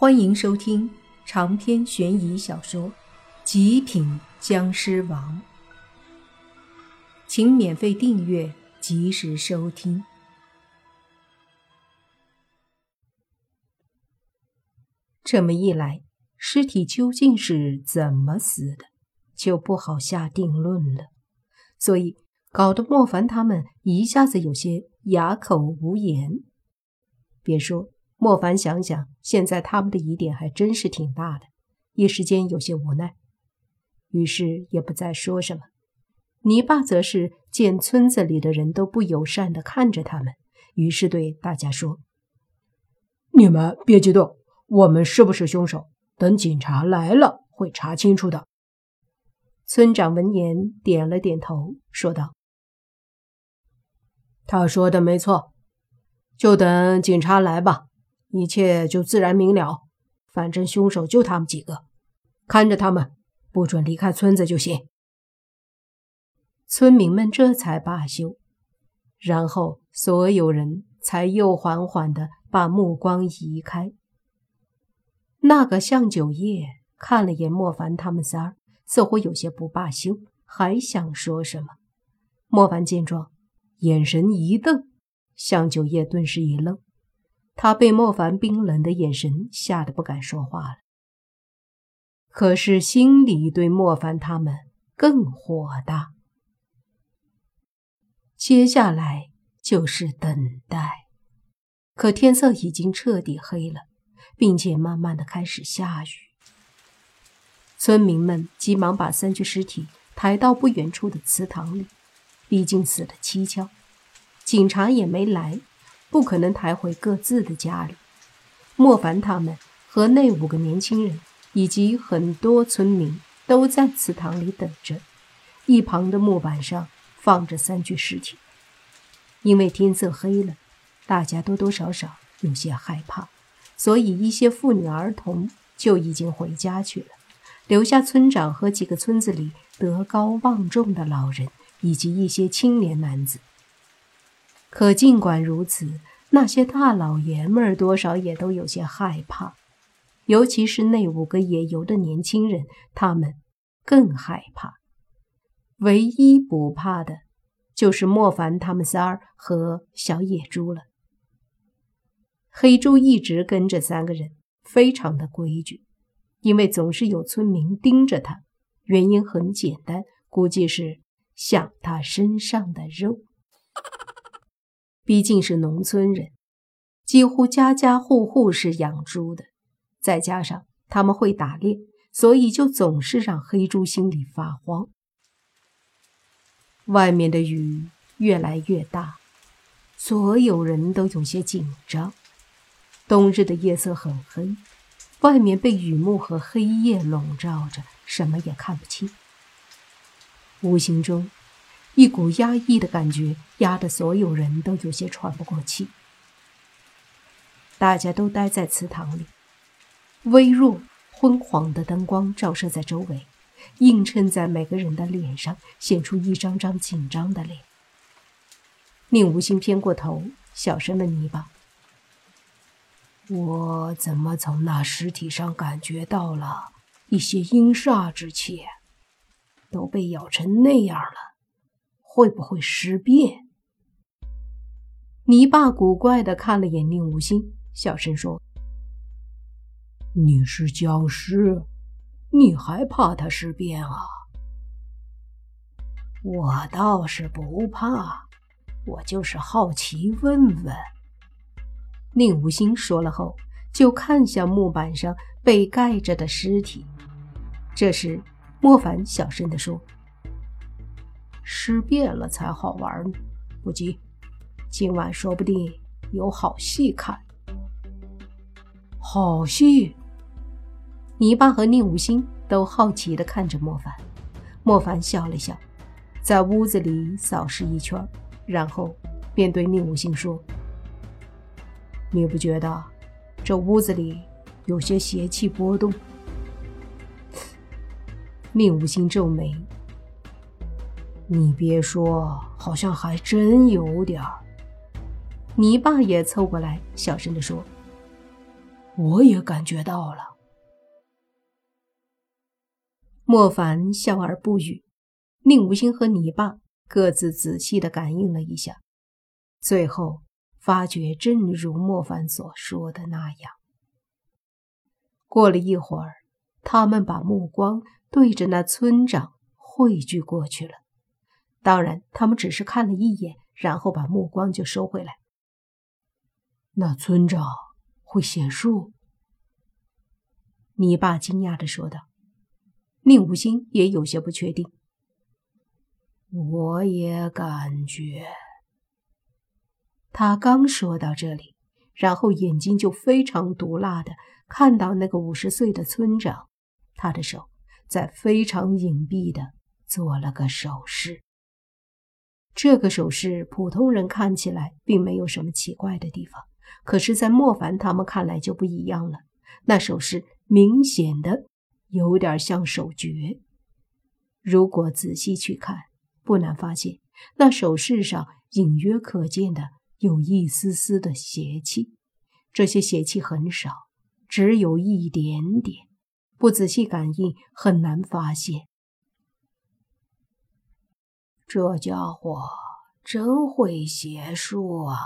欢迎收听长篇悬疑小说《极品僵尸王》，请免费订阅，及时收听。这么一来，尸体究竟是怎么死的，就不好下定论了。所以，搞得莫凡他们一下子有些哑口无言。别说。莫凡想想，现在他们的疑点还真是挺大的，一时间有些无奈，于是也不再说什么。泥巴则是见村子里的人都不友善地看着他们，于是对大家说：“你们别激动，我们是不是凶手？等警察来了会查清楚的。”村长闻言点了点头，说道：“他说的没错，就等警察来吧。”一切就自然明了。反正凶手就他们几个，看着他们，不准离开村子就行。村民们这才罢休，然后所有人才又缓缓地把目光移开。那个向九叶看了眼莫凡他们仨，似乎有些不罢休，还想说什么。莫凡见状，眼神一瞪，向九叶顿时一愣。他被莫凡冰冷的眼神吓得不敢说话了，可是心里对莫凡他们更火大。接下来就是等待，可天色已经彻底黑了，并且慢慢的开始下雨。村民们急忙把三具尸体抬到不远处的祠堂里，毕竟死得蹊跷，警察也没来。不可能抬回各自的家里。莫凡他们和那五个年轻人以及很多村民都在祠堂里等着。一旁的木板上放着三具尸体。因为天色黑了，大家多多少少有些害怕，所以一些妇女儿童就已经回家去了，留下村长和几个村子里德高望重的老人以及一些青年男子。可尽管如此，那些大老爷们儿多少也都有些害怕，尤其是那五个野游的年轻人，他们更害怕。唯一不怕的，就是莫凡他们仨儿和小野猪了。黑猪一直跟着三个人，非常的规矩，因为总是有村民盯着他。原因很简单，估计是想他身上的肉。毕竟是农村人，几乎家家户户是养猪的，再加上他们会打猎，所以就总是让黑猪心里发慌。外面的雨越来越大，所有人都有些紧张。冬日的夜色很黑，外面被雨幕和黑夜笼罩着，什么也看不清。无形中。一股压抑的感觉压得所有人都有些喘不过气。大家都待在祠堂里，微弱昏黄的灯光照射在周围，映衬在每个人的脸上，显出一张张紧张的脸。宁无心偏过头，小声问泥巴：“我怎么从那尸体上感觉到了一些阴煞之气？都被咬成那样了。”会不会尸变？泥巴古怪的看了眼宁无心，小声说：“你是僵尸，你还怕他尸变啊？我倒是不怕，我就是好奇问问。”宁无心说了后，就看向木板上被盖着的尸体。这时，莫凡小声地说。尸变了才好玩呢，不急，今晚说不定有好戏看。好戏！泥巴和宁无心都好奇地看着莫凡。莫凡笑了笑，在屋子里扫视一圈，然后便对宁无心说：“你不觉得这屋子里有些邪气波动？”宁无心皱眉。你别说，好像还真有点儿。你爸也凑过来，小声地说：“我也感觉到了。莫凡笑而不语，宁无心和你爸各自仔细的感应了一下，最后发觉正如莫凡所说的那样。过了一会儿，他们把目光对着那村长汇聚过去了。当然，他们只是看了一眼，然后把目光就收回来。那村长会写书？你爸惊讶的说道。宁无心也有些不确定。我也感觉。他刚说到这里，然后眼睛就非常毒辣的看到那个五十岁的村长，他的手在非常隐蔽的做了个手势。这个手势，普通人看起来并没有什么奇怪的地方，可是，在莫凡他们看来就不一样了。那手势明显的有点像手诀。如果仔细去看，不难发现，那手势上隐约可见的有一丝丝的邪气。这些邪气很少，只有一点点，不仔细感应很难发现。这家伙真会邪术啊！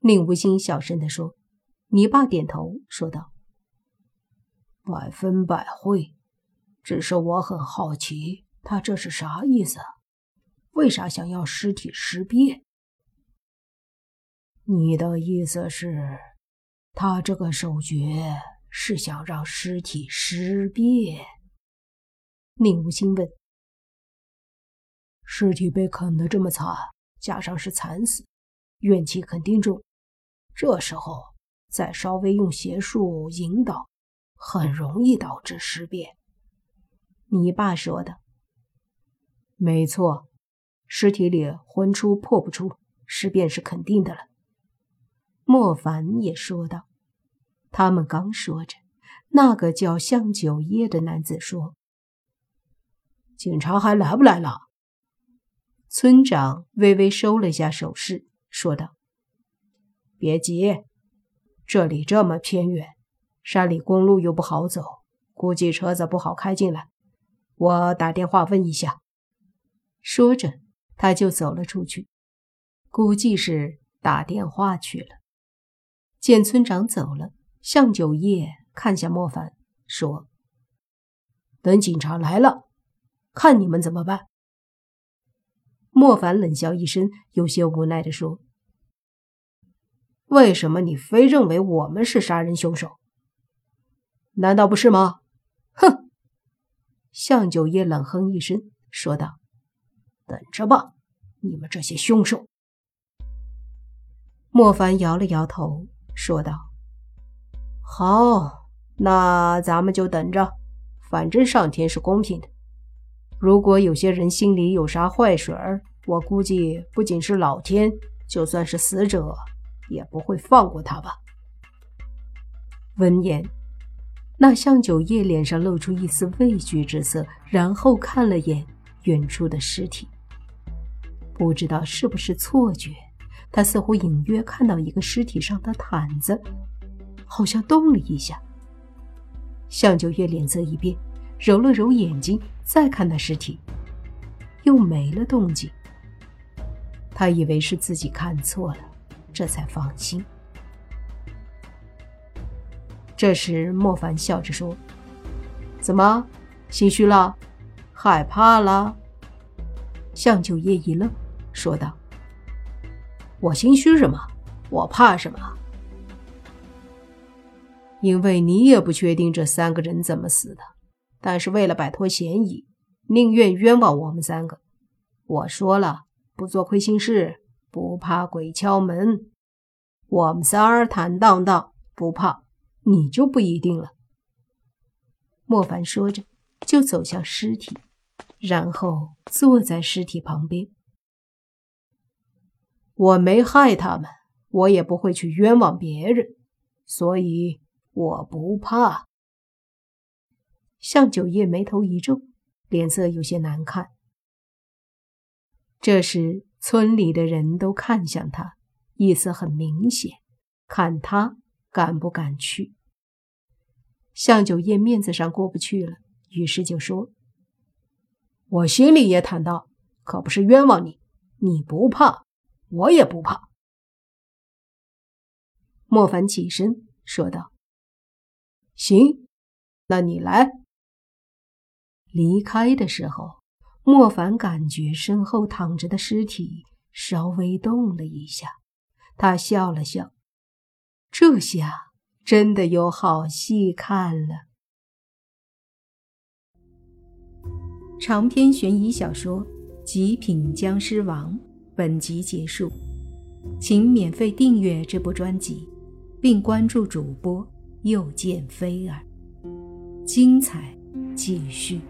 宁无心小声地说。你爸点头说道：“百分百会，只是我很好奇，他这是啥意思？为啥想要尸体尸变？你的意思是，他这个手诀是想让尸体尸变？”宁无心问。尸体被啃得这么惨，加上是惨死，怨气肯定重。这时候再稍微用邪术引导，很容易导致尸变。你爸说的没错，尸体里魂出魄不出，尸变是肯定的了。莫凡也说道。他们刚说着，那个叫向九叶的男子说：“警察还来不来了？”村长微微收了下手势，说道：“别急，这里这么偏远，山里公路又不好走，估计车子不好开进来。我打电话问一下。”说着，他就走了出去，估计是打电话去了。见村长走了，向九叶看向莫凡，说：“等警察来了，看你们怎么办。”莫凡冷笑一声，有些无奈地说：“为什么你非认为我们是杀人凶手？难道不是吗？”哼！向九叶冷哼一声，说道：“等着吧，你们这些凶手。”莫凡摇了摇头，说道：“好，那咱们就等着，反正上天是公平的。”如果有些人心里有啥坏水儿，我估计不仅是老天，就算是死者也不会放过他吧。闻言，那向九叶脸上露出一丝畏惧之色，然后看了眼远处的尸体。不知道是不是错觉，他似乎隐约看到一个尸体上的毯子好像动了一下。向九叶脸色一变。揉了揉眼睛，再看那尸体，又没了动静。他以为是自己看错了，这才放心。这时，莫凡笑着说：“怎么，心虚了？害怕了？”向九叶一愣，说道：“我心虚什么？我怕什么？因为你也不确定这三个人怎么死的。”但是为了摆脱嫌疑，宁愿冤枉我们三个。我说了，不做亏心事，不怕鬼敲门。我们仨儿坦荡荡，不怕，你就不一定了。莫凡说着，就走向尸体，然后坐在尸体旁边。我没害他们，我也不会去冤枉别人，所以我不怕。向九叶眉头一皱，脸色有些难看。这时，村里的人都看向他，意思很明显，看他敢不敢去？向九叶面子上过不去了，于是就说：“我心里也坦荡，可不是冤枉你。你不怕，我也不怕。”莫凡起身说道：“行，那你来。”离开的时候，莫凡感觉身后躺着的尸体稍微动了一下，他笑了笑，这下真的有好戏看了。长篇悬疑小说《极品僵尸王》本集结束，请免费订阅这部专辑。并关注主播，又见菲儿，精彩继续。